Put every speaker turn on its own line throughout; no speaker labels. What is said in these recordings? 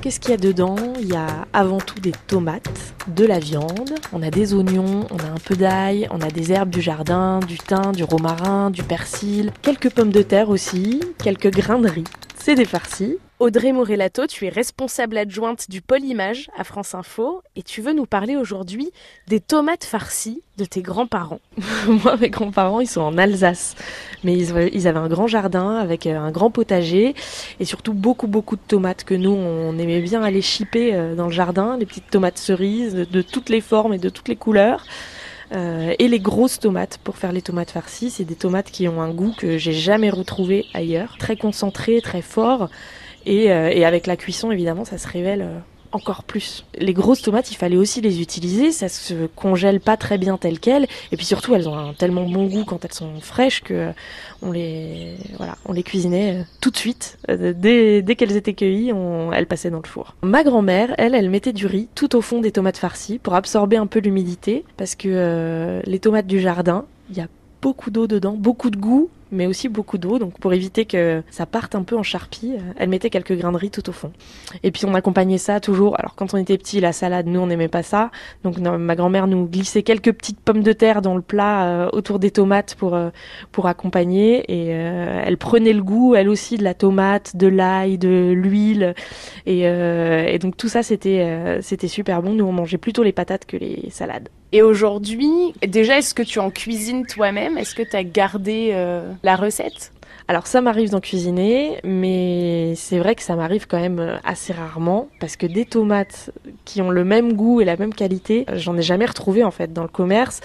Qu'est-ce qu'il y a dedans? Il y a avant tout des tomates, de la viande, on a des oignons, on a un peu d'ail, on a des herbes du jardin, du thym, du romarin, du persil, quelques pommes de terre aussi, quelques grains de riz. C'est des farcis. Audrey Morelato, tu es responsable adjointe du pôle image à France Info et tu veux nous parler aujourd'hui des tomates farcies de tes grands-parents. Moi, mes grands-parents, ils sont en Alsace, mais ils, avaient un grand jardin avec euh, un grand potager et surtout beaucoup, beaucoup de tomates que nous, on aimait bien aller chipper euh, dans le jardin, les petites tomates cerises de toutes les formes et de toutes les couleurs. Euh, et les grosses tomates pour faire les tomates farcies. C'est des tomates qui ont un goût que j'ai jamais retrouvé ailleurs, très concentré, très fort. Et, euh, et, avec la cuisson, évidemment, ça se révèle euh, encore plus. Les grosses tomates, il fallait aussi les utiliser, ça se congèle pas très bien telles quelles, et puis surtout elles ont un tellement bon goût quand elles sont fraîches que on les voilà, on les cuisinait euh, tout de suite. Euh, dès, dès qu'elles étaient cueillies, on, elles passaient dans le four. Ma grand-mère, elle, elle mettait du riz tout au fond des tomates farcies pour absorber un peu l'humidité. Parce que euh, les tomates du jardin, il y a beaucoup d'eau dedans, beaucoup de goût, mais aussi beaucoup d'eau. Donc pour éviter que ça parte un peu en charpie, euh, elle mettait quelques grains de riz tout au fond. Et puis on accompagnait ça toujours. Alors quand on était petit, la salade, nous on n'aimait pas ça. Donc ma grand-mère nous glissait quelques petites pommes de terre dans le plat euh, autour des tomates pour euh, pour accompagner. Et elle prenait le goût, elle aussi, de la tomate, de l'ail, de l'huile. Et, et, donc tout ça c'était c'était super bon. Nous on mangeait plutôt les patates que les salades.
Et aujourd'hui, déjà, est-ce que tu en cuisines toi-même? Est-ce que tu as gardé euh, la recette
alors ça m'arrive d'en cuisiner, mais c'est vrai que ça m'arrive quand même euh, assez rarement parce que des tomates qui ont le même goût et la même qualité, euh, j'en ai jamais retrouvé en fait dans le commerce.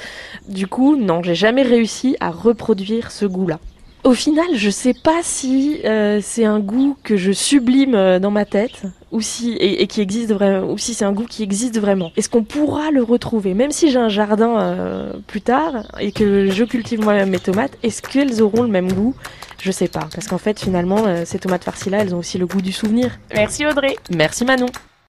Du coup, non, j'ai jamais réussi à reproduire ce goût-là. Au final, je sais pas si euh, c'est un goût que je sublime euh, dans ma tête ou si et, qui existe vraiment ou si c'est un goût qui existe vraiment. Est-ce qu'on pourra le retrouver? Même si j'ai un jardin euh, plus tard et que je cultive moi-même mes tomates, est-ce qu'elles auront le même goût? Je sais pas parce qu'en fait finalement ces tomates farcies là, elles ont aussi le goût du souvenir.
Merci Audrey.
Merci Manon.